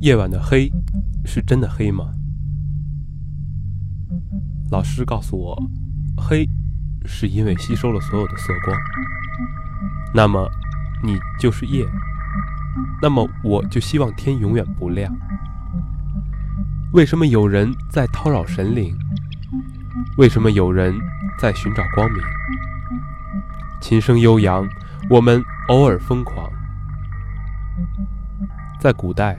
夜晚的黑是真的黑吗？老师告诉我，黑是因为吸收了所有的色光。那么，你就是夜。那么，我就希望天永远不亮。为什么有人在叨扰神灵？为什么有人在寻找光明？琴声悠扬，我们偶尔疯狂。在古代。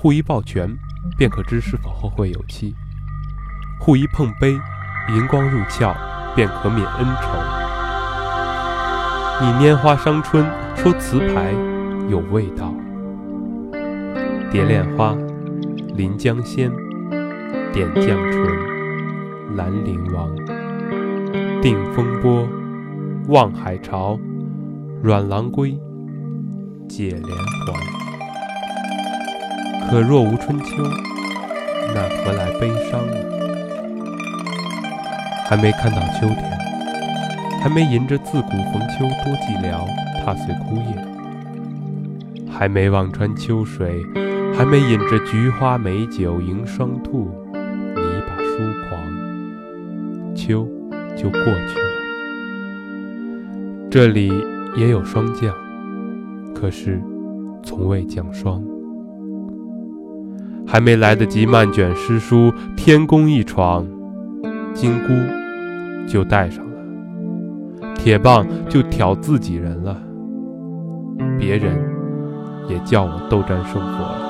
互一抱拳，便可知是否后会有期；互一碰杯，银光入鞘，便可免恩仇。你拈花伤春，说词牌有味道。蝶恋花，临江仙，点绛唇，兰陵王。定风波，望海潮，阮郎归，解连环。可若无春秋，那何来悲伤呢？还没看到秋天，还没吟着“自古逢秋多寂寥，踏碎枯叶”，还没望穿秋水，还没饮着菊花美酒迎霜兔，你把疏狂，秋就过去了。这里也有霜降，可是从未降霜。还没来得及漫卷诗书，天宫一闯，金箍就戴上了，铁棒就挑自己人了，别人也叫我斗战胜佛了。